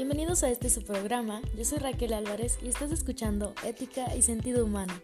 Bienvenidos a este su programa. Yo soy Raquel Álvarez y estás escuchando Ética y Sentido Humano.